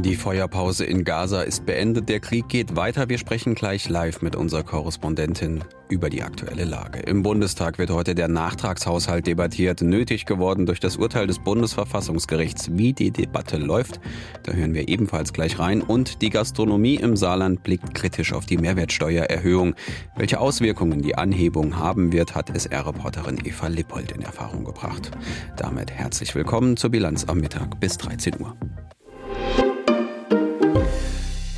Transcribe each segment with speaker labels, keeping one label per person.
Speaker 1: Die Feuerpause in Gaza ist beendet, der Krieg geht weiter. Wir sprechen gleich live mit unserer Korrespondentin über die aktuelle Lage. Im Bundestag wird heute der Nachtragshaushalt debattiert, nötig geworden durch das Urteil des Bundesverfassungsgerichts. Wie die Debatte läuft, da hören wir ebenfalls gleich rein. Und die Gastronomie im Saarland blickt kritisch auf die Mehrwertsteuererhöhung. Welche Auswirkungen die Anhebung haben wird, hat SR-Reporterin Eva Lippold in Erfahrung gebracht. Damit herzlich willkommen zur Bilanz am Mittag bis 13 Uhr.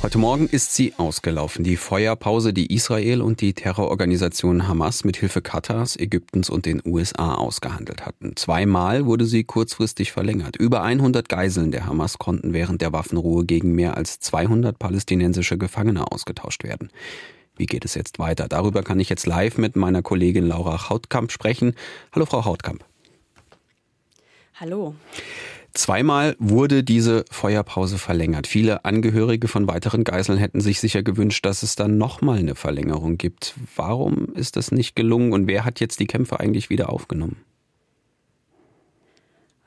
Speaker 1: Heute Morgen ist sie ausgelaufen. Die Feuerpause, die Israel und die Terrororganisation Hamas mit Hilfe Katars, Ägyptens und den USA ausgehandelt hatten. Zweimal wurde sie kurzfristig verlängert. Über 100 Geiseln der Hamas konnten während der Waffenruhe gegen mehr als 200 palästinensische Gefangene ausgetauscht werden. Wie geht es jetzt weiter? Darüber kann ich jetzt live mit meiner Kollegin Laura Hautkamp sprechen. Hallo, Frau Hautkamp.
Speaker 2: Hallo.
Speaker 1: Zweimal wurde diese Feuerpause verlängert. Viele Angehörige von weiteren Geiseln hätten sich sicher gewünscht, dass es dann nochmal eine Verlängerung gibt. Warum ist das nicht gelungen und wer hat jetzt die Kämpfe eigentlich wieder aufgenommen?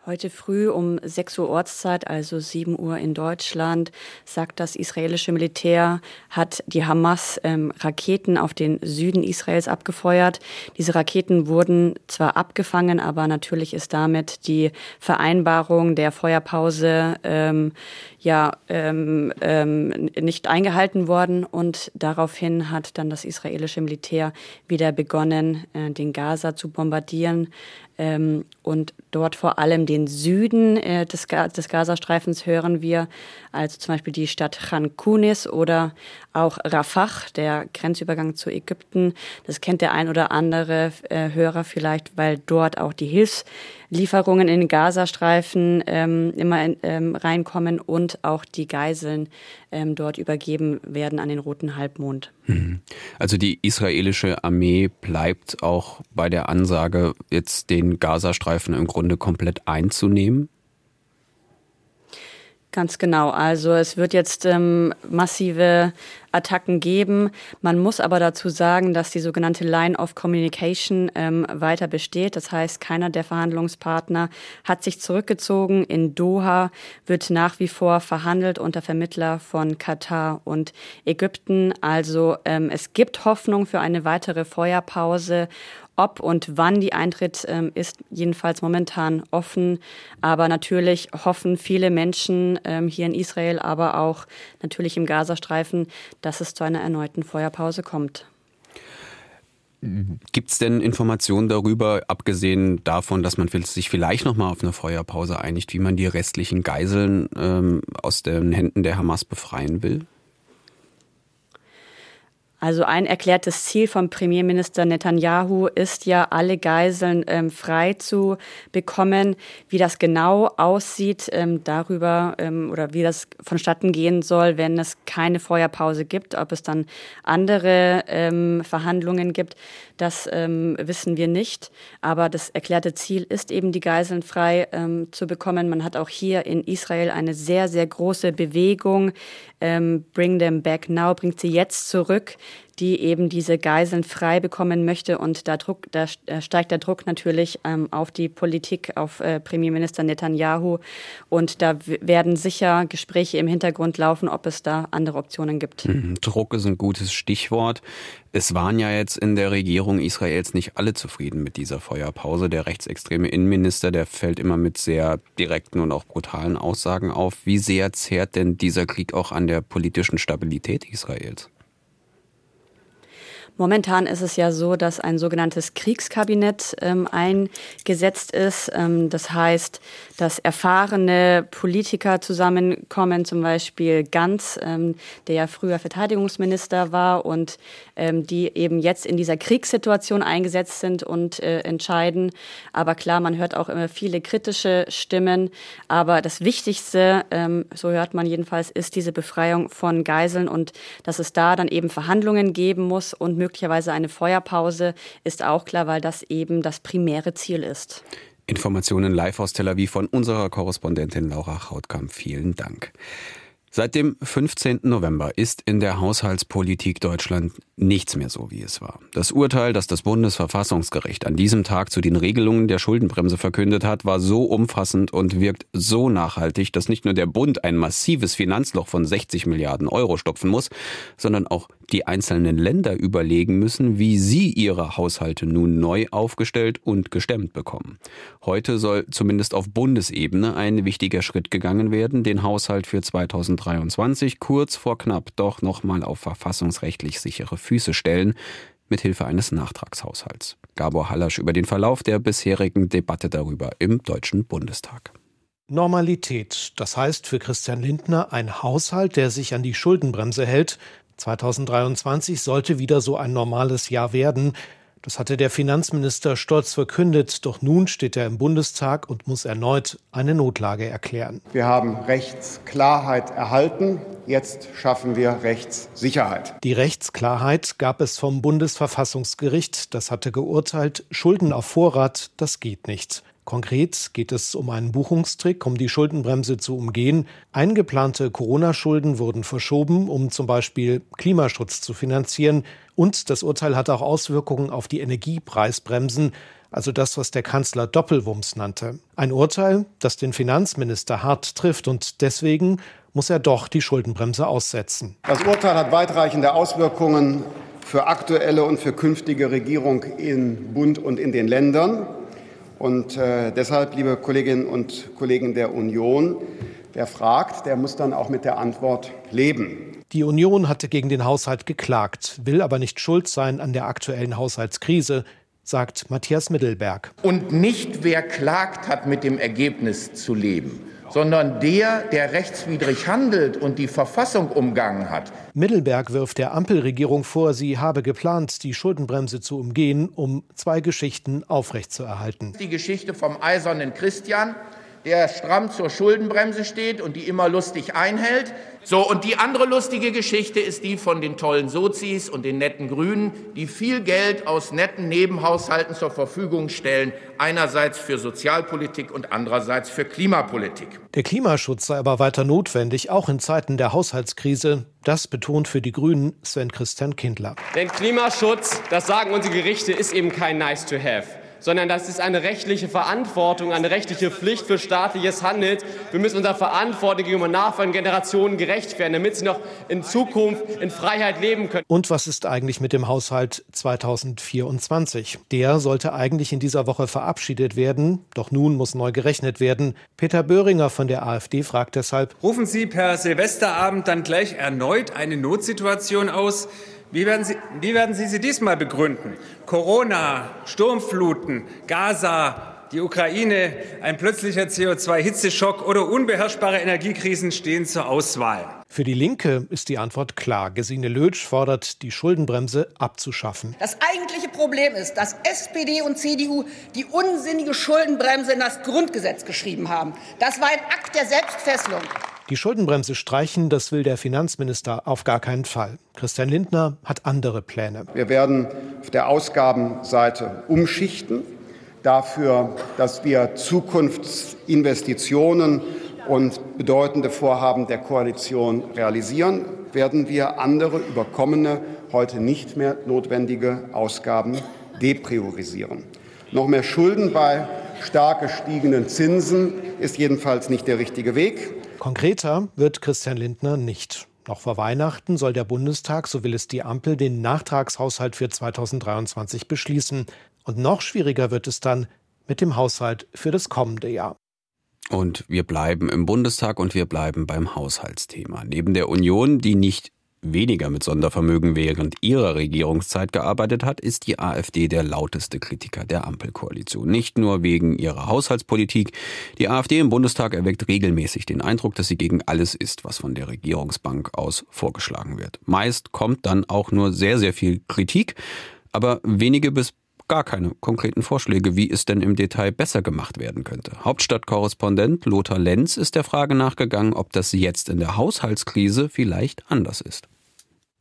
Speaker 2: Heute früh um 6 Uhr Ortszeit, also 7 Uhr in Deutschland, sagt das israelische Militär, hat die Hamas ähm, Raketen auf den Süden Israels abgefeuert. Diese Raketen wurden zwar abgefangen, aber natürlich ist damit die Vereinbarung der Feuerpause ähm, ja ähm, ähm, nicht eingehalten worden und daraufhin hat dann das israelische Militär wieder begonnen, äh, den Gaza zu bombardieren ähm, und dort vor allem den Süden äh, des, des Gazastreifens hören wir, also zum Beispiel die Stadt Khan Kunis oder auch Rafah, der Grenzübergang zu Ägypten. Das kennt der ein oder andere äh, Hörer vielleicht, weil dort auch die Hilfslieferungen in den Gazastreifen ähm, immer in, ähm, reinkommen und auch die Geiseln ähm, dort übergeben werden an den Roten Halbmond.
Speaker 1: Mhm. Also die israelische Armee bleibt auch bei der Ansage, jetzt den Gazastreifen im Grunde komplett einzunehmen?
Speaker 2: Ganz genau. Also es wird jetzt ähm, massive Attacken geben. Man muss aber dazu sagen, dass die sogenannte Line of Communication ähm, weiter besteht. Das heißt, keiner der Verhandlungspartner hat sich zurückgezogen. In Doha wird nach wie vor verhandelt unter Vermittler von Katar und Ägypten. Also ähm, es gibt Hoffnung für eine weitere Feuerpause ob und wann die eintritt, ähm, ist jedenfalls momentan offen. Aber natürlich hoffen viele Menschen ähm, hier in Israel, aber auch natürlich im Gazastreifen, dass es zu einer erneuten Feuerpause kommt.
Speaker 1: Gibt es denn Informationen darüber, abgesehen davon, dass man sich vielleicht noch mal auf eine Feuerpause einigt, wie man die restlichen Geiseln ähm, aus den Händen der Hamas befreien will?
Speaker 2: Also ein erklärtes Ziel von Premierminister Netanyahu ist ja, alle Geiseln ähm, frei zu bekommen. Wie das genau aussieht, ähm, darüber ähm, oder wie das vonstatten gehen soll, wenn es keine Feuerpause gibt, ob es dann andere ähm, Verhandlungen gibt, das ähm, wissen wir nicht. Aber das erklärte Ziel ist eben, die Geiseln frei ähm, zu bekommen. Man hat auch hier in Israel eine sehr, sehr große Bewegung. Bring them back now, bringt sie jetzt zurück die eben diese Geiseln frei bekommen möchte. Und da, Druck, da steigt der Druck natürlich ähm, auf die Politik, auf äh, Premierminister Netanyahu. Und da werden sicher Gespräche im Hintergrund laufen, ob es da andere Optionen gibt.
Speaker 1: Mhm. Druck ist ein gutes Stichwort. Es waren ja jetzt in der Regierung Israels nicht alle zufrieden mit dieser Feuerpause. Der rechtsextreme Innenminister, der fällt immer mit sehr direkten und auch brutalen Aussagen auf. Wie sehr zehrt denn dieser Krieg auch an der politischen Stabilität Israels?
Speaker 2: Momentan ist es ja so, dass ein sogenanntes Kriegskabinett ähm, eingesetzt ist. Ähm, das heißt, dass erfahrene Politiker zusammenkommen, zum Beispiel Ganz, ähm, der ja früher Verteidigungsminister war und ähm, die eben jetzt in dieser Kriegssituation eingesetzt sind und äh, entscheiden. Aber klar, man hört auch immer viele kritische Stimmen. Aber das Wichtigste, ähm, so hört man jedenfalls, ist diese Befreiung von Geiseln und dass es da dann eben Verhandlungen geben muss und möglicherweise eine Feuerpause ist auch klar, weil das eben das primäre Ziel ist.
Speaker 1: Informationen live aus Tel Aviv von unserer Korrespondentin Laura Chautkamp. Vielen Dank. Seit dem 15. November ist in der Haushaltspolitik Deutschland nichts mehr so, wie es war. Das Urteil, das das Bundesverfassungsgericht an diesem Tag zu den Regelungen der Schuldenbremse verkündet hat, war so umfassend und wirkt so nachhaltig, dass nicht nur der Bund ein massives Finanzloch von 60 Milliarden Euro stopfen muss, sondern auch die einzelnen Länder überlegen müssen, wie sie ihre Haushalte nun neu aufgestellt und gestemmt bekommen. Heute soll zumindest auf Bundesebene ein wichtiger Schritt gegangen werden, den Haushalt für 2023 kurz vor knapp doch nochmal auf verfassungsrechtlich sichere Füße stellen, mithilfe eines Nachtragshaushalts. Gabor Hallasch über den Verlauf der bisherigen Debatte darüber im Deutschen Bundestag.
Speaker 3: Normalität, das heißt für Christian Lindner ein Haushalt, der sich an die Schuldenbremse hält, 2023 sollte wieder so ein normales Jahr werden. Das hatte der Finanzminister stolz verkündet, doch nun steht er im Bundestag und muss erneut eine Notlage erklären.
Speaker 4: Wir haben Rechtsklarheit erhalten, jetzt schaffen wir Rechtssicherheit.
Speaker 3: Die Rechtsklarheit gab es vom Bundesverfassungsgericht, das hatte geurteilt, Schulden auf Vorrat, das geht nicht. Konkret geht es um einen Buchungstrick, um die Schuldenbremse zu umgehen. Eingeplante Corona-Schulden wurden verschoben, um zum Beispiel Klimaschutz zu finanzieren. Und das Urteil hat auch Auswirkungen auf die Energiepreisbremsen, also das, was der Kanzler Doppelwumms nannte. Ein Urteil, das den Finanzminister hart trifft und deswegen muss er doch die Schuldenbremse aussetzen.
Speaker 4: Das Urteil hat weitreichende Auswirkungen für aktuelle und für künftige Regierung in Bund und in den Ländern. Und äh, deshalb, liebe Kolleginnen und Kollegen der Union, wer fragt, der muss dann auch mit der Antwort leben.
Speaker 3: Die Union hatte gegen den Haushalt geklagt, will aber nicht schuld sein an der aktuellen Haushaltskrise, sagt Matthias Mittelberg.
Speaker 5: Und nicht wer klagt, hat mit dem Ergebnis zu leben sondern der, der rechtswidrig handelt und die Verfassung umgangen hat.
Speaker 3: Mittelberg wirft der Ampelregierung vor, sie habe geplant, die Schuldenbremse zu umgehen, um zwei Geschichten aufrechtzuerhalten.
Speaker 5: Die Geschichte vom eisernen Christian der stramm zur Schuldenbremse steht und die immer lustig einhält. So, und die andere lustige Geschichte ist die von den tollen Sozis und den netten Grünen, die viel Geld aus netten Nebenhaushalten zur Verfügung stellen, einerseits für Sozialpolitik und andererseits für Klimapolitik.
Speaker 3: Der Klimaschutz sei aber weiter notwendig, auch in Zeiten der Haushaltskrise. Das betont für die Grünen Sven Christian Kindler.
Speaker 6: Denn Klimaschutz, das sagen unsere Gerichte, ist eben kein Nice to have sondern das ist eine rechtliche Verantwortung, eine rechtliche Pflicht für staatliches Handeln. Wir müssen unserer Verantwortung gegenüber nachfolgenden Generationen gerecht werden, damit sie noch in Zukunft in Freiheit leben können.
Speaker 3: Und was ist eigentlich mit dem Haushalt 2024? Der sollte eigentlich in dieser Woche verabschiedet werden, doch nun muss neu gerechnet werden. Peter Böhringer von der AfD fragt deshalb,
Speaker 7: rufen Sie per Silvesterabend dann gleich erneut eine Notsituation aus? Wie werden, Sie, wie werden Sie sie diesmal begründen? Corona, Sturmfluten, Gaza, die Ukraine, ein plötzlicher CO2-Hitzeschock oder unbeherrschbare Energiekrisen stehen zur Auswahl.
Speaker 3: Für die Linke ist die Antwort klar. Gesine Lötsch fordert, die Schuldenbremse abzuschaffen.
Speaker 8: Das eigentliche Problem ist, dass SPD und CDU die unsinnige Schuldenbremse in das Grundgesetz geschrieben haben. Das war ein Akt der Selbstfesselung.
Speaker 3: Die Schuldenbremse streichen, das will der Finanzminister auf gar keinen Fall. Christian Lindner hat andere Pläne.
Speaker 4: Wir werden auf der Ausgabenseite umschichten, dafür, dass wir Zukunftsinvestitionen und bedeutende Vorhaben der Koalition realisieren, werden wir andere überkommene, heute nicht mehr notwendige Ausgaben depriorisieren. Noch mehr Schulden bei stark gestiegenen Zinsen ist jedenfalls nicht der richtige Weg.
Speaker 3: Konkreter wird Christian Lindner nicht. Noch vor Weihnachten soll der Bundestag, so will es die Ampel, den Nachtragshaushalt für 2023 beschließen. Und noch schwieriger wird es dann mit dem Haushalt für das kommende Jahr.
Speaker 1: Und wir bleiben im Bundestag und wir bleiben beim Haushaltsthema. Neben der Union, die nicht weniger mit Sondervermögen während ihrer Regierungszeit gearbeitet hat, ist die AfD der lauteste Kritiker der Ampelkoalition. Nicht nur wegen ihrer Haushaltspolitik. Die AfD im Bundestag erweckt regelmäßig den Eindruck, dass sie gegen alles ist, was von der Regierungsbank aus vorgeschlagen wird. Meist kommt dann auch nur sehr, sehr viel Kritik, aber wenige bis gar keine konkreten Vorschläge, wie es denn im Detail besser gemacht werden könnte. Hauptstadtkorrespondent Lothar Lenz ist der Frage nachgegangen, ob das jetzt in der Haushaltskrise vielleicht anders ist.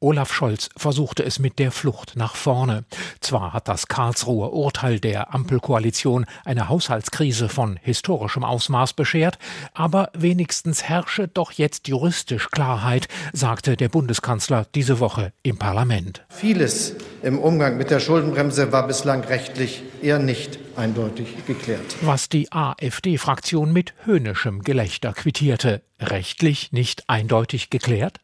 Speaker 9: Olaf Scholz versuchte es mit der Flucht nach vorne. Zwar hat das Karlsruher Urteil der Ampelkoalition eine Haushaltskrise von historischem Ausmaß beschert, aber wenigstens herrsche doch jetzt juristisch Klarheit, sagte der Bundeskanzler diese Woche im Parlament.
Speaker 10: Vieles im Umgang mit der Schuldenbremse war bislang rechtlich eher nicht eindeutig geklärt.
Speaker 9: Was die AfD-Fraktion mit höhnischem Gelächter quittierte. Rechtlich nicht eindeutig geklärt?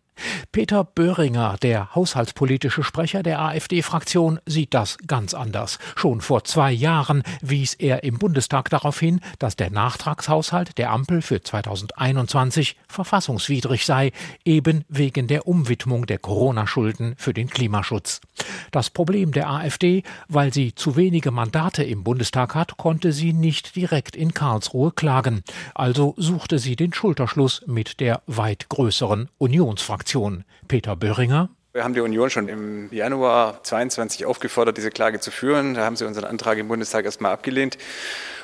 Speaker 9: Peter Böhringer, der haushaltspolitische Sprecher der AfD-Fraktion, sieht das ganz anders. Schon vor zwei Jahren wies er im Bundestag darauf hin, dass der Nachtragshaushalt der Ampel für 2021 verfassungswidrig sei, eben wegen der Umwidmung der Corona-Schulden für den Klimaschutz. Das Problem der AfD, weil sie zu wenige Mandate im Bundestag hat, konnte sie nicht direkt in Karlsruhe klagen. Also suchte sie den Schulterschluss mit der weit größeren Unionsfraktion. Fraktion. Peter Böhringer.
Speaker 11: Wir haben die Union schon im Januar 22 aufgefordert, diese Klage zu führen. Da haben sie unseren Antrag im Bundestag erstmal abgelehnt.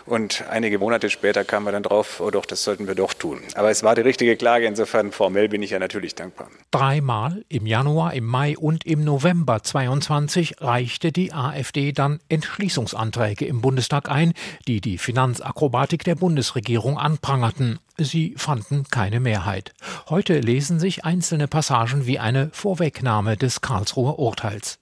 Speaker 11: Und einige Monate später kamen wir dann drauf, oh doch, das sollten wir doch tun. Aber es war die richtige Klage, insofern formell bin ich ja natürlich dankbar.
Speaker 9: Dreimal im Januar, im Mai und im November 22 reichte die AfD dann Entschließungsanträge im Bundestag ein, die die Finanzakrobatik der Bundesregierung anprangerten. Sie fanden keine Mehrheit. Heute lesen sich einzelne Passagen wie eine Vorwegnahme des Karlsruher Urteils.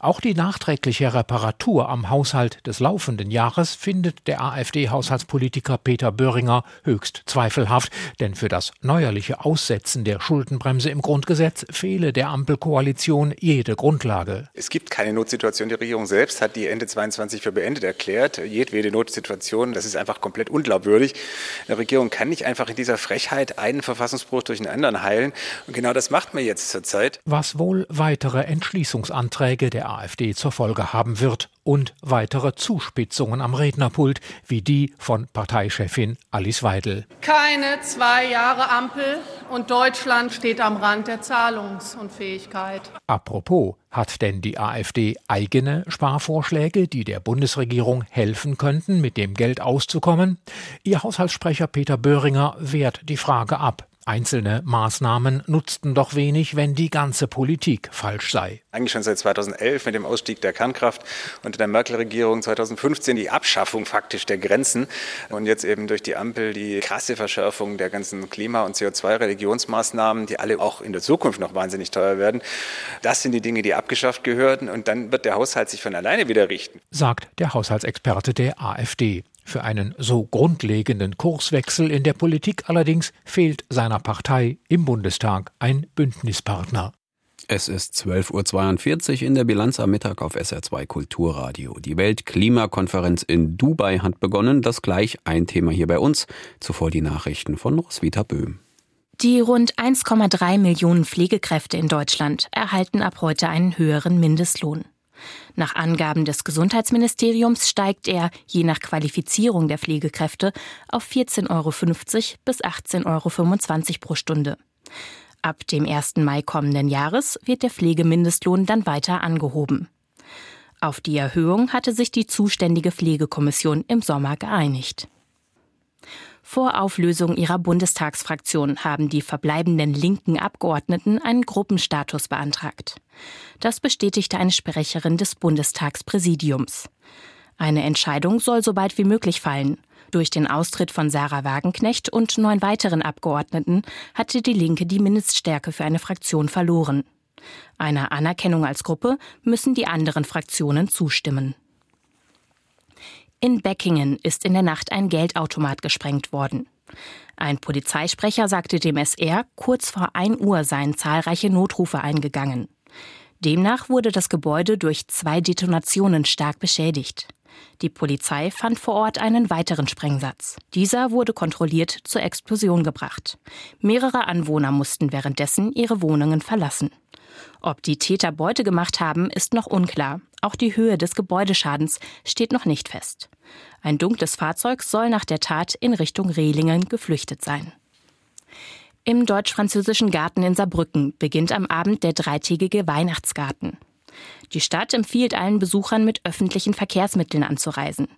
Speaker 9: Auch die nachträgliche Reparatur am Haushalt des laufenden Jahres findet der AfD-Haushaltspolitiker Peter Böhringer höchst zweifelhaft, denn für das neuerliche Aussetzen der Schuldenbremse im Grundgesetz fehle der Ampelkoalition jede Grundlage.
Speaker 11: Es gibt keine Notsituation. Die Regierung selbst hat die Ende 22 für beendet erklärt. Jedwede Notsituation, das ist einfach komplett unglaubwürdig. Eine Regierung kann nicht einfach in dieser Frechheit einen Verfassungsbruch durch den anderen heilen. Und genau das macht man jetzt zurzeit.
Speaker 9: Was wohl weitere Entschließungsanträge der AfD zur Folge haben wird und weitere Zuspitzungen am Rednerpult, wie die von Parteichefin Alice Weidel.
Speaker 12: Keine zwei Jahre Ampel und Deutschland steht am Rand der Zahlungsunfähigkeit.
Speaker 9: Apropos, hat denn die AfD eigene Sparvorschläge, die der Bundesregierung helfen könnten, mit dem Geld auszukommen? Ihr Haushaltssprecher Peter Böhringer wehrt die Frage ab. Einzelne Maßnahmen nutzten doch wenig, wenn die ganze Politik falsch sei.
Speaker 11: Eigentlich schon seit 2011 mit dem Ausstieg der Kernkraft unter der Merkel-Regierung 2015 die Abschaffung faktisch der Grenzen und jetzt eben durch die Ampel die krasse Verschärfung der ganzen Klima- und CO2-Religionsmaßnahmen, die alle auch in der Zukunft noch wahnsinnig teuer werden. Das sind die Dinge, die abgeschafft gehören und dann wird der Haushalt sich von alleine wieder richten.
Speaker 9: Sagt der Haushaltsexperte der AfD. Für einen so grundlegenden Kurswechsel in der Politik allerdings fehlt seiner Partei im Bundestag ein Bündnispartner.
Speaker 1: Es ist 12.42 Uhr in der Bilanz am Mittag auf SR2 Kulturradio. Die Weltklimakonferenz in Dubai hat begonnen. Das gleich ein Thema hier bei uns. Zuvor die Nachrichten von Roswitha Böhm.
Speaker 13: Die rund 1,3 Millionen Pflegekräfte in Deutschland erhalten ab heute einen höheren Mindestlohn. Nach Angaben des Gesundheitsministeriums steigt er, je nach Qualifizierung der Pflegekräfte, auf 14,50 Euro bis 18,25 Euro pro Stunde. Ab dem 1. Mai kommenden Jahres wird der Pflegemindestlohn dann weiter angehoben. Auf die Erhöhung hatte sich die zuständige Pflegekommission im Sommer geeinigt. Vor Auflösung ihrer Bundestagsfraktion haben die verbleibenden linken Abgeordneten einen Gruppenstatus beantragt. Das bestätigte eine Sprecherin des Bundestagspräsidiums. Eine Entscheidung soll so bald wie möglich fallen. Durch den Austritt von Sarah Wagenknecht und neun weiteren Abgeordneten hatte die Linke die Mindeststärke für eine Fraktion verloren. Einer Anerkennung als Gruppe müssen die anderen Fraktionen zustimmen. In Beckingen ist in der Nacht ein Geldautomat gesprengt worden. Ein Polizeisprecher sagte dem SR, kurz vor 1 Uhr seien zahlreiche Notrufe eingegangen. Demnach wurde das Gebäude durch zwei Detonationen stark beschädigt. Die Polizei fand vor Ort einen weiteren Sprengsatz. Dieser wurde kontrolliert zur Explosion gebracht. Mehrere Anwohner mussten währenddessen ihre Wohnungen verlassen. Ob die Täter Beute gemacht haben, ist noch unklar. Auch die Höhe des Gebäudeschadens steht noch nicht fest. Ein dunkles Fahrzeug soll nach der Tat in Richtung Rehlingen geflüchtet sein. Im deutsch-französischen Garten in Saarbrücken beginnt am Abend der dreitägige Weihnachtsgarten. Die Stadt empfiehlt allen Besuchern, mit öffentlichen Verkehrsmitteln anzureisen.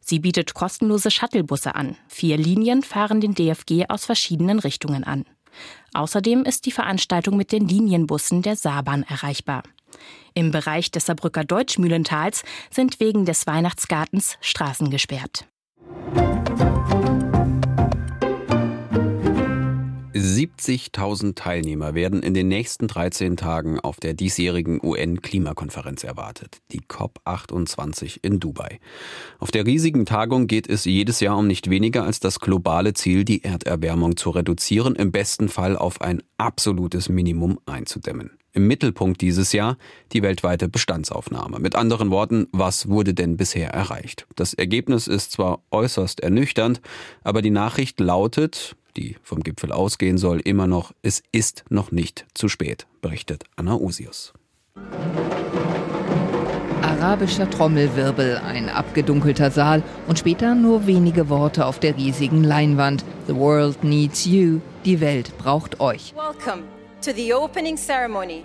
Speaker 13: Sie bietet kostenlose Shuttlebusse an. Vier Linien fahren den DFG aus verschiedenen Richtungen an. Außerdem ist die Veranstaltung mit den Linienbussen der Saarbahn erreichbar. Im Bereich des Saarbrücker Deutschmühlentals sind wegen des Weihnachtsgartens Straßen gesperrt.
Speaker 1: 70.000 Teilnehmer werden in den nächsten 13 Tagen auf der diesjährigen UN-Klimakonferenz erwartet, die COP28 in Dubai. Auf der riesigen Tagung geht es jedes Jahr um nicht weniger als das globale Ziel, die Erderwärmung zu reduzieren, im besten Fall auf ein absolutes Minimum einzudämmen. Im Mittelpunkt dieses Jahr die weltweite Bestandsaufnahme. Mit anderen Worten, was wurde denn bisher erreicht? Das Ergebnis ist zwar äußerst ernüchternd, aber die Nachricht lautet, die vom Gipfel ausgehen soll, immer noch, es ist noch nicht zu spät, berichtet Anna Usius.
Speaker 14: Arabischer Trommelwirbel, ein abgedunkelter Saal und später nur wenige Worte auf der riesigen Leinwand. The world needs you. Die Welt braucht euch.
Speaker 15: Welcome to the opening ceremony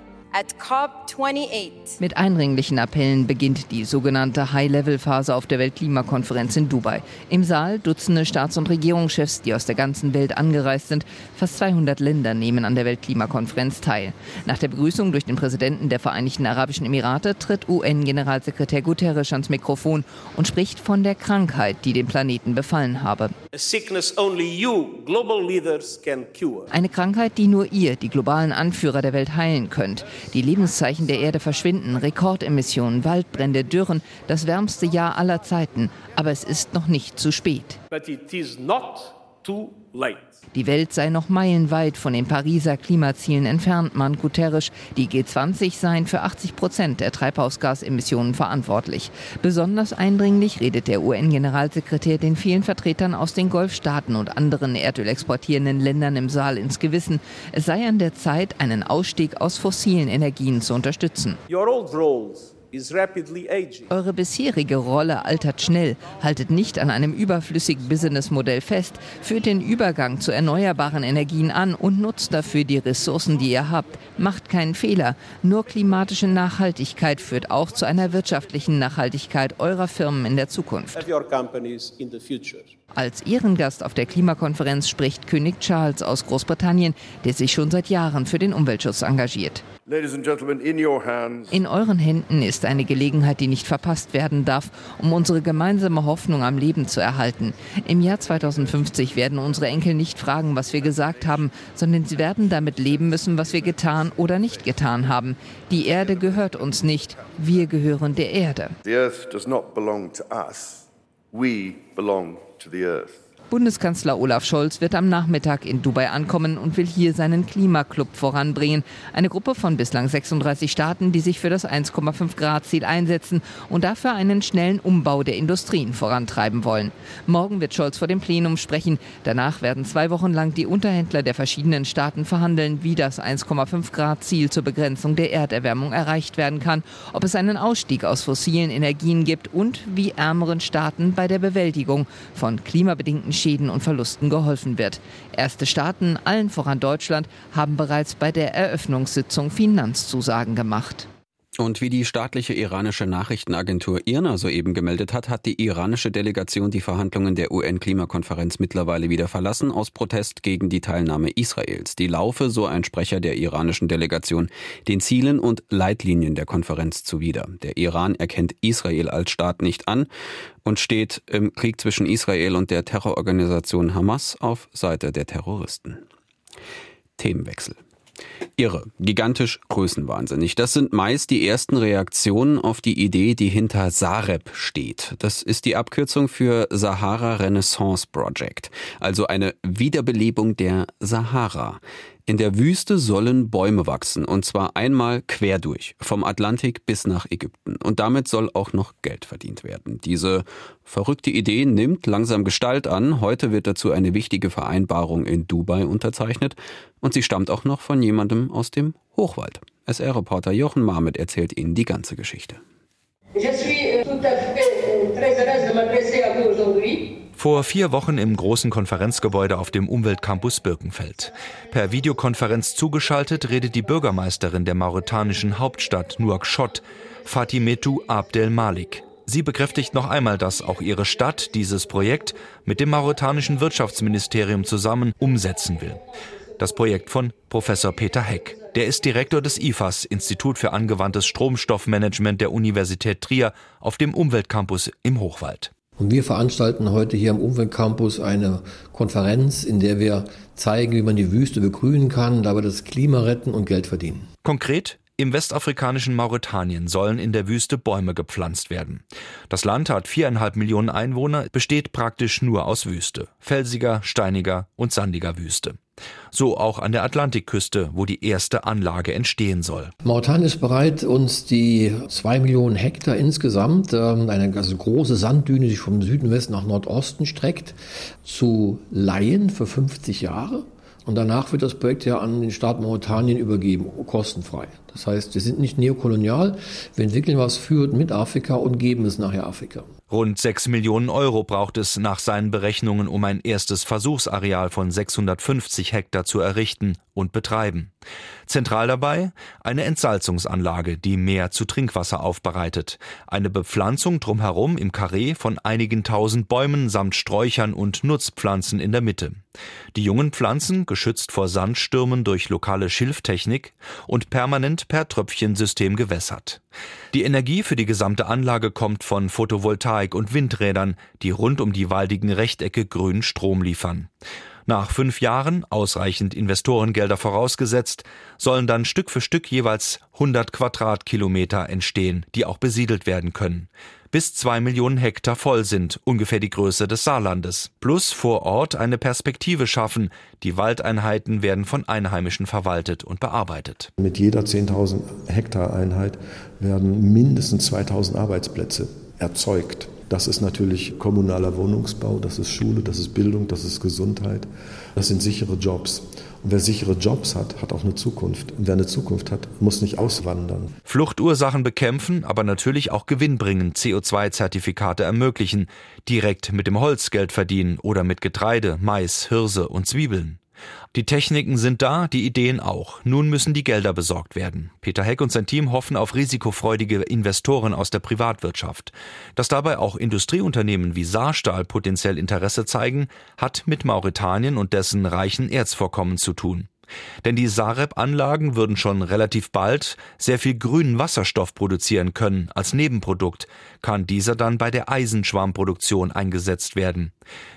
Speaker 14: mit eindringlichen Appellen beginnt die sogenannte High-Level-Phase auf der Weltklimakonferenz in Dubai. Im Saal Dutzende Staats- und Regierungschefs, die aus der ganzen Welt angereist sind. Fast 200 Länder nehmen an der Weltklimakonferenz teil. Nach der Begrüßung durch den Präsidenten der Vereinigten Arabischen Emirate tritt UN-Generalsekretär Guterres ans Mikrofon und spricht von der Krankheit, die den Planeten befallen habe. Eine Krankheit, die nur ihr, die globalen Anführer der Welt, heilen könnt. Die Lebenszeichen der Erde verschwinden, Rekordemissionen, Waldbrände, Dürren, das wärmste Jahr aller Zeiten. Aber es ist noch nicht zu spät. But it is not. Die Welt sei noch meilenweit von den Pariser Klimazielen entfernt, mahnt Guterres. Die G20 seien für 80 Prozent der Treibhausgasemissionen verantwortlich. Besonders eindringlich redet der UN-Generalsekretär den vielen Vertretern aus den Golfstaaten und anderen erdölexportierenden Ländern im Saal ins Gewissen. Es sei an der Zeit, einen Ausstieg aus fossilen Energien zu unterstützen. Your old roles eure bisherige Rolle altert schnell, haltet nicht an einem überflüssigen Businessmodell fest, führt den Übergang zu erneuerbaren Energien an und nutzt dafür die Ressourcen, die ihr habt. Macht keinen Fehler. Nur klimatische Nachhaltigkeit führt auch zu einer wirtschaftlichen Nachhaltigkeit eurer Firmen in der Zukunft. Als Ehrengast auf der Klimakonferenz spricht König Charles aus Großbritannien, der sich schon seit Jahren für den Umweltschutz engagiert. In euren Händen ist eine Gelegenheit, die nicht verpasst werden darf, um unsere gemeinsame Hoffnung am Leben zu erhalten. Im Jahr 2050 werden unsere Enkel nicht fragen, was wir gesagt haben, sondern sie werden damit leben müssen, was wir getan oder nicht getan haben. Die Erde gehört uns nicht, wir gehören der Erde. The earth does not belong to us. We belong to the earth. Bundeskanzler Olaf Scholz wird am Nachmittag in Dubai ankommen und will hier seinen Klimaclub voranbringen. Eine Gruppe von bislang 36 Staaten, die sich für das 1,5 Grad Ziel einsetzen und dafür einen schnellen Umbau der Industrien vorantreiben wollen. Morgen wird Scholz vor dem Plenum sprechen. Danach werden zwei Wochen lang die Unterhändler der verschiedenen Staaten verhandeln, wie das 1,5 Grad Ziel zur Begrenzung der Erderwärmung erreicht werden kann, ob es einen Ausstieg aus fossilen Energien gibt und wie ärmeren Staaten bei der Bewältigung von klimabedingten Schäden und Verlusten geholfen wird. Erste Staaten, allen voran Deutschland, haben bereits bei der Eröffnungssitzung Finanzzusagen gemacht.
Speaker 1: Und wie die staatliche iranische Nachrichtenagentur IRNA soeben gemeldet hat, hat die iranische Delegation die Verhandlungen der UN-Klimakonferenz mittlerweile wieder verlassen, aus Protest gegen die Teilnahme Israels. Die laufe, so ein Sprecher der iranischen Delegation, den Zielen und Leitlinien der Konferenz zuwider. Der Iran erkennt Israel als Staat nicht an und steht im Krieg zwischen Israel und der Terrororganisation Hamas auf Seite der Terroristen. Themenwechsel. Irre, gigantisch, größenwahnsinnig. Das sind meist die ersten Reaktionen auf die Idee, die hinter Sareb steht. Das ist die Abkürzung für Sahara Renaissance Project, also eine Wiederbelebung der Sahara. In der Wüste sollen Bäume wachsen, und zwar einmal quer durch, vom Atlantik bis nach Ägypten. Und damit soll auch noch Geld verdient werden. Diese verrückte Idee nimmt langsam Gestalt an. Heute wird dazu eine wichtige Vereinbarung in Dubai unterzeichnet. Und sie stammt auch noch von jemandem aus dem Hochwald. SR-Reporter Jochen Marmet erzählt Ihnen die ganze Geschichte. Je suis tout à fait très heureuse de.
Speaker 16: Vor vier Wochen im großen Konferenzgebäude auf dem Umweltcampus Birkenfeld. Per Videokonferenz zugeschaltet redet die Bürgermeisterin der mauretanischen Hauptstadt Nouakchott, Fatimetou Abdel Malik. Sie bekräftigt noch einmal, dass auch ihre Stadt dieses Projekt mit dem mauretanischen Wirtschaftsministerium zusammen umsetzen will. Das Projekt von Professor Peter Heck. Der ist Direktor des IFAS, Institut für angewandtes Stromstoffmanagement der Universität Trier, auf dem Umweltcampus im Hochwald.
Speaker 17: Und wir veranstalten heute hier am Umweltcampus eine Konferenz, in der wir zeigen, wie man die Wüste begrünen kann, dabei das Klima retten und Geld verdienen.
Speaker 16: Konkret im westafrikanischen Mauretanien sollen in der Wüste Bäume gepflanzt werden. Das Land hat viereinhalb Millionen Einwohner, besteht praktisch nur aus Wüste, felsiger, steiniger und sandiger Wüste. So auch an der Atlantikküste, wo die erste Anlage entstehen soll.
Speaker 17: Mauretanien ist bereit, uns die zwei Millionen Hektar insgesamt, ähm, eine große Sanddüne, die sich vom Süden Westen nach Nordosten streckt, zu leihen für 50 Jahre. Und danach wird das Projekt ja an den Staat Mauretanien übergeben, kostenfrei. Das heißt, wir sind nicht neokolonial, wir entwickeln was für mit Afrika und geben es nachher Afrika.
Speaker 16: Rund 6 Millionen Euro braucht es nach seinen Berechnungen, um ein erstes Versuchsareal von 650 Hektar zu errichten und betreiben. Zentral dabei eine Entsalzungsanlage, die Meer zu Trinkwasser aufbereitet, eine Bepflanzung drumherum im Karree von einigen tausend Bäumen samt Sträuchern und Nutzpflanzen in der Mitte. Die jungen Pflanzen, geschützt vor Sandstürmen durch lokale Schilftechnik und permanent per Tröpfchensystem gewässert. Die Energie für die gesamte Anlage kommt von Photovoltaik und Windrädern, die rund um die waldigen Rechtecke grünen Strom liefern. Nach fünf Jahren, ausreichend Investorengelder vorausgesetzt, sollen dann Stück für Stück jeweils 100 Quadratkilometer entstehen, die auch besiedelt werden können. Bis zwei Millionen Hektar voll sind, ungefähr die Größe des Saarlandes. Plus vor Ort eine Perspektive schaffen. Die Waldeinheiten werden von Einheimischen verwaltet und bearbeitet.
Speaker 18: Mit jeder 10.000 Hektar Einheit werden mindestens 2.000 Arbeitsplätze erzeugt. Das ist natürlich kommunaler Wohnungsbau, das ist Schule, das ist Bildung, das ist Gesundheit, das sind sichere Jobs. Und wer sichere Jobs hat, hat auch eine Zukunft. Und wer eine Zukunft hat, muss nicht auswandern.
Speaker 16: Fluchtursachen bekämpfen, aber natürlich auch Gewinn bringen, CO2-Zertifikate ermöglichen, direkt mit dem Holz Geld verdienen oder mit Getreide, Mais, Hirse und Zwiebeln. Die Techniken sind da, die Ideen auch. Nun müssen die Gelder besorgt werden. Peter Heck und sein Team hoffen auf risikofreudige Investoren aus der Privatwirtschaft. Dass dabei auch Industrieunternehmen wie Saarstahl potenziell Interesse zeigen, hat mit Mauretanien und dessen reichen Erzvorkommen zu tun. Denn die Sareb-Anlagen würden schon relativ bald sehr viel grünen Wasserstoff produzieren können. Als Nebenprodukt kann dieser dann bei der Eisenschwarmproduktion eingesetzt werden.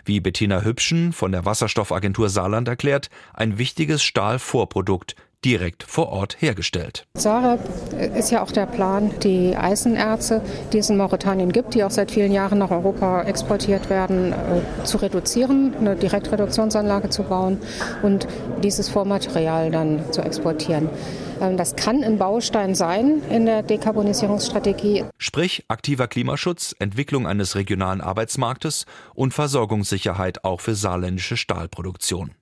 Speaker 16: Wie Bettina Hübschen von der Wasserstoffagentur Saarland erklärt, ein wichtiges Stahlvorprodukt direkt vor Ort hergestellt.
Speaker 19: Sareb ist ja auch der Plan, die Eisenerze, die es in Mauretanien gibt, die auch seit vielen Jahren nach Europa exportiert werden, äh, zu reduzieren, eine Direktreduktionsanlage zu bauen und dieses Vormaterial dann zu exportieren. Ähm, das kann ein Baustein sein in der Dekarbonisierungsstrategie.
Speaker 16: Sprich aktiver Klimaschutz, Entwicklung eines regionalen Arbeitsmarktes und Versorgungssicherheit auch für saarländische Stahlproduktion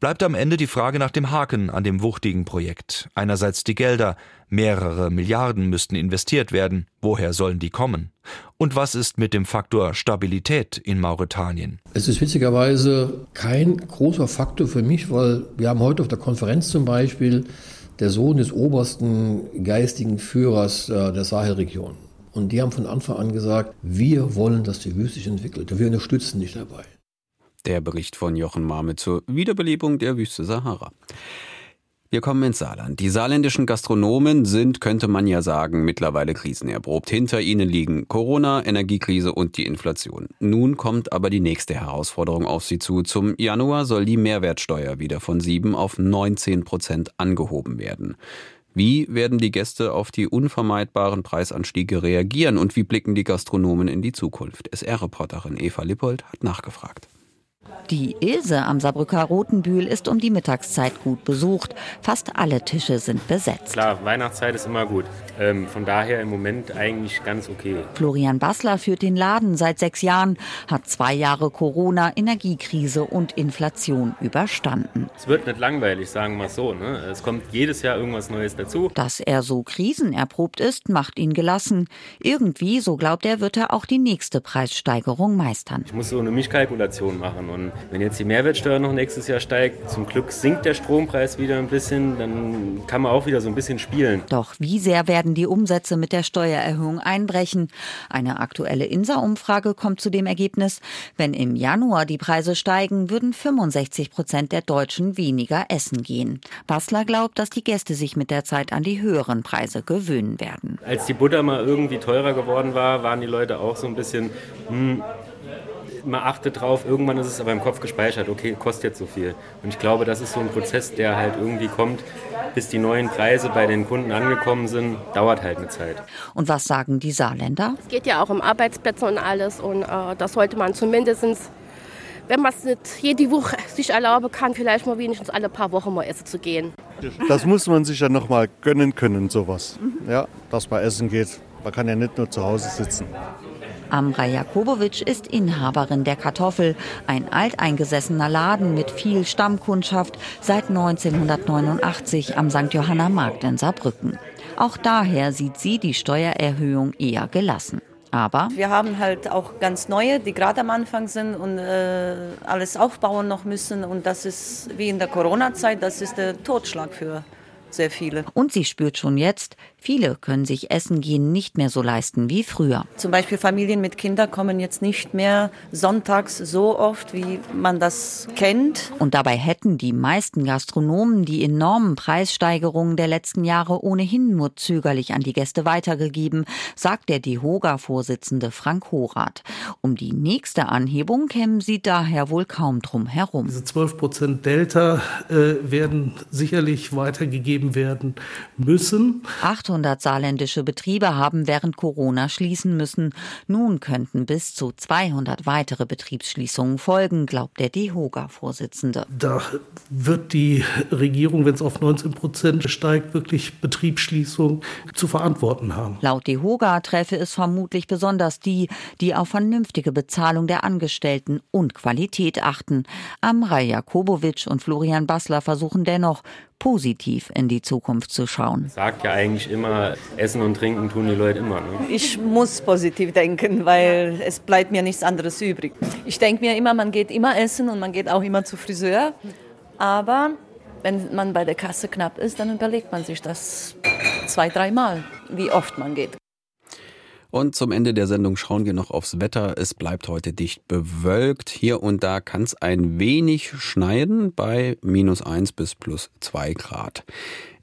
Speaker 16: bleibt am Ende die Frage nach dem Haken an dem wuchtigen Projekt. Einerseits die Gelder, mehrere Milliarden müssten investiert werden, woher sollen die kommen? Und was ist mit dem Faktor Stabilität in Mauretanien?
Speaker 17: Es ist witzigerweise kein großer Faktor für mich, weil wir haben heute auf der Konferenz zum Beispiel der Sohn des obersten geistigen Führers äh, der Sahelregion. Und die haben von Anfang an gesagt, wir wollen, dass die Wüste sich entwickelt wir unterstützen dich dabei.
Speaker 1: Der Bericht von Jochen Marme zur Wiederbelebung der Wüste Sahara. Wir kommen ins Saarland. Die saarländischen Gastronomen sind, könnte man ja sagen, mittlerweile krisenerprobt. Hinter ihnen liegen Corona, Energiekrise und die Inflation. Nun kommt aber die nächste Herausforderung auf sie zu. Zum Januar soll die Mehrwertsteuer wieder von 7 auf 19 Prozent angehoben werden. Wie werden die Gäste auf die unvermeidbaren Preisanstiege reagieren und wie blicken die Gastronomen in die Zukunft? SR-Reporterin Eva Lippold hat nachgefragt.
Speaker 20: Die Ilse am Saarbrücker Rotenbühl ist um die Mittagszeit gut besucht. Fast alle Tische sind besetzt.
Speaker 21: Klar, Weihnachtszeit ist immer gut. Ähm, von daher im Moment eigentlich ganz okay.
Speaker 20: Florian Bassler führt den Laden seit sechs Jahren, hat zwei Jahre Corona, Energiekrise und Inflation überstanden.
Speaker 21: Es wird nicht langweilig, sagen wir so. Ne? Es kommt jedes Jahr irgendwas Neues dazu.
Speaker 20: Dass er so krisenerprobt ist, macht ihn gelassen. Irgendwie, so glaubt er, wird er auch die nächste Preissteigerung meistern.
Speaker 21: Ich muss so eine Mischkalkulation machen Und wenn jetzt die Mehrwertsteuer noch nächstes Jahr steigt, zum Glück sinkt der Strompreis wieder ein bisschen, dann kann man auch wieder so ein bisschen spielen.
Speaker 20: Doch wie sehr werden die Umsätze mit der Steuererhöhung einbrechen? Eine aktuelle INSA-Umfrage kommt zu dem Ergebnis, wenn im Januar die Preise steigen, würden 65 Prozent der Deutschen weniger essen gehen. Bassler glaubt, dass die Gäste sich mit der Zeit an die höheren Preise gewöhnen werden.
Speaker 21: Als die Butter mal irgendwie teurer geworden war, waren die Leute auch so ein bisschen, hm, man achtet drauf, irgendwann ist es aber im Kopf gespeichert, okay, kostet jetzt so viel. Und ich glaube, das ist so ein Prozess, der halt irgendwie kommt, bis die neuen Preise bei den Kunden angekommen sind, dauert halt eine Zeit.
Speaker 20: Und was sagen die Saarländer?
Speaker 22: Es geht ja auch um Arbeitsplätze und alles und äh, das sollte man zumindest, wenn man es nicht jede Woche sich erlauben kann, vielleicht mal wenigstens alle paar Wochen mal essen zu gehen.
Speaker 23: Das muss man sich ja noch mal gönnen können, sowas. Ja, dass man essen geht. Man kann ja nicht nur zu Hause sitzen.
Speaker 20: Amra Jakobowitsch ist Inhaberin der Kartoffel, ein alteingesessener Laden mit viel Stammkundschaft seit 1989 am St. Johanna Markt in Saarbrücken. Auch daher sieht sie die Steuererhöhung eher gelassen. Aber
Speaker 24: wir haben halt auch ganz neue, die gerade am Anfang sind und äh, alles aufbauen noch müssen. Und das ist wie in der Corona-Zeit, das ist der Totschlag für sehr viele.
Speaker 20: Und sie spürt schon jetzt, viele können sich Essen gehen nicht mehr so leisten wie früher.
Speaker 24: Zum Beispiel Familien mit Kindern kommen jetzt nicht mehr sonntags so oft, wie man das kennt.
Speaker 20: Und dabei hätten die meisten Gastronomen die enormen Preissteigerungen der letzten Jahre ohnehin nur zögerlich an die Gäste weitergegeben, sagt der DIHOGA-Vorsitzende Frank Horath. Um die nächste Anhebung kämen sie daher wohl kaum drum herum.
Speaker 25: Diese 12 Prozent Delta äh, werden sicherlich weitergegeben werden müssen.
Speaker 20: 800 saarländische Betriebe haben während Corona schließen müssen. Nun könnten bis zu 200 weitere Betriebsschließungen folgen, glaubt der DEHOGA-Vorsitzende.
Speaker 25: Da wird die Regierung, wenn es auf 19 Prozent steigt, wirklich Betriebsschließungen zu verantworten haben.
Speaker 20: Laut DEHOGA treffe es vermutlich besonders die, die auf vernünftige Bezahlung der Angestellten und Qualität achten. Amra Jakobowitsch und Florian Bassler versuchen dennoch, positiv in die Zukunft zu schauen.
Speaker 21: Sagt ja eigentlich immer, Essen und Trinken tun die Leute immer. Ne?
Speaker 24: Ich muss positiv denken, weil es bleibt mir nichts anderes übrig. Ich denke mir immer, man geht immer essen und man geht auch immer zu Friseur. Aber wenn man bei der Kasse knapp ist, dann überlegt man sich das zwei, dreimal, wie oft man geht.
Speaker 1: Und zum Ende der Sendung schauen wir noch aufs Wetter. Es bleibt heute dicht bewölkt. Hier und da kann es ein wenig schneiden bei minus eins bis plus zwei Grad.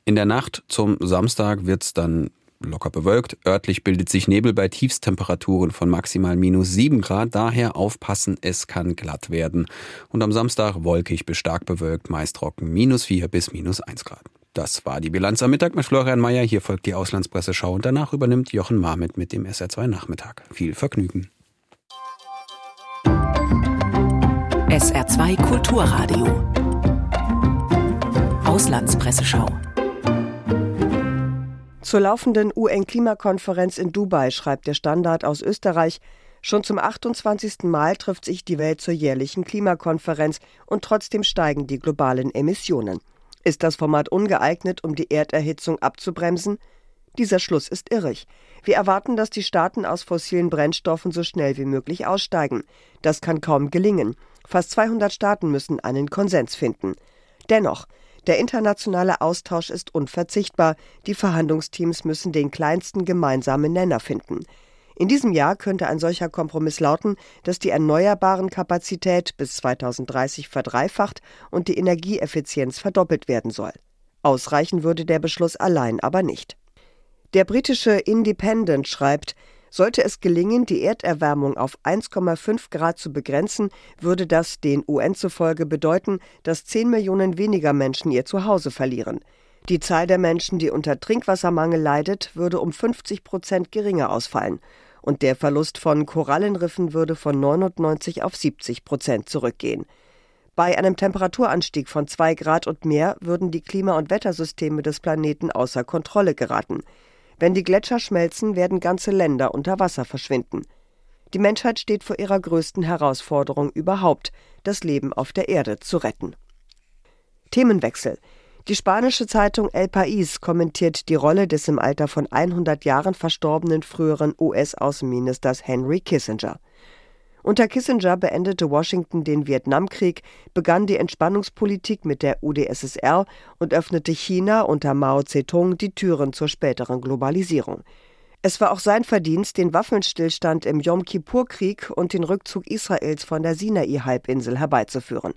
Speaker 1: In der Nacht zum Samstag wird es dann locker bewölkt. Örtlich bildet sich Nebel bei Tiefstemperaturen von maximal minus sieben Grad. Daher aufpassen, es kann glatt werden. Und am Samstag wolkig bis stark bewölkt, meist trocken minus vier bis minus eins Grad. Das war die Bilanz am Mittag mit Florian Mayer. Hier folgt die Auslandspresseschau und danach übernimmt Jochen Marmit mit dem SR2 Nachmittag. Viel Vergnügen.
Speaker 26: SR2 Kulturradio. Auslandspresseschau.
Speaker 27: Zur laufenden UN-Klimakonferenz in Dubai schreibt der Standard aus Österreich, Schon zum 28. Mal trifft sich die Welt zur jährlichen Klimakonferenz und trotzdem steigen die globalen Emissionen. Ist das Format ungeeignet, um die Erderhitzung abzubremsen? Dieser Schluss ist irrig. Wir erwarten, dass die Staaten aus fossilen Brennstoffen so schnell wie möglich aussteigen. Das kann kaum gelingen. Fast 200 Staaten müssen einen Konsens finden. Dennoch, der internationale Austausch ist unverzichtbar. Die Verhandlungsteams müssen den kleinsten gemeinsamen Nenner finden. In diesem Jahr könnte ein solcher Kompromiss lauten, dass die erneuerbaren Kapazität bis 2030 verdreifacht und die Energieeffizienz verdoppelt werden soll. Ausreichen würde der Beschluss allein aber nicht. Der britische Independent schreibt, sollte es gelingen, die Erderwärmung auf 1,5 Grad zu begrenzen, würde das den UN zufolge bedeuten, dass 10 Millionen weniger Menschen ihr Zuhause verlieren. Die Zahl der Menschen, die unter Trinkwassermangel leidet, würde um 50 Prozent geringer ausfallen und der Verlust von Korallenriffen würde von 99 auf 70 Prozent zurückgehen. Bei einem Temperaturanstieg von zwei Grad und mehr würden die Klima- und Wettersysteme des Planeten außer Kontrolle geraten. Wenn die Gletscher schmelzen, werden ganze Länder unter Wasser verschwinden. Die Menschheit steht vor ihrer größten Herausforderung überhaupt, das Leben auf der Erde zu retten. Themenwechsel. Die spanische Zeitung El País kommentiert die Rolle des im Alter von 100 Jahren verstorbenen früheren US-Außenministers Henry Kissinger. Unter Kissinger beendete Washington den Vietnamkrieg, begann die Entspannungspolitik mit der UdSSR und öffnete China unter Mao Zedong die Türen zur späteren Globalisierung. Es war auch sein Verdienst, den Waffenstillstand im Yom Kippur-Krieg und den Rückzug Israels von der Sinai-Halbinsel herbeizuführen.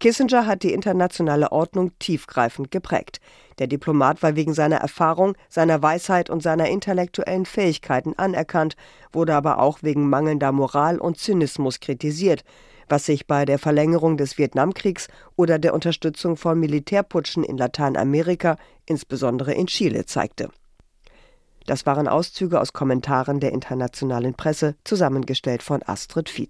Speaker 27: Kissinger hat die internationale Ordnung tiefgreifend geprägt. Der Diplomat war wegen seiner Erfahrung, seiner Weisheit und seiner intellektuellen Fähigkeiten anerkannt, wurde aber auch wegen mangelnder Moral und Zynismus kritisiert, was sich bei der Verlängerung des Vietnamkriegs oder der Unterstützung von Militärputschen in Lateinamerika, insbesondere in Chile, zeigte. Das waren Auszüge aus Kommentaren der internationalen Presse, zusammengestellt von Astrid Fietz.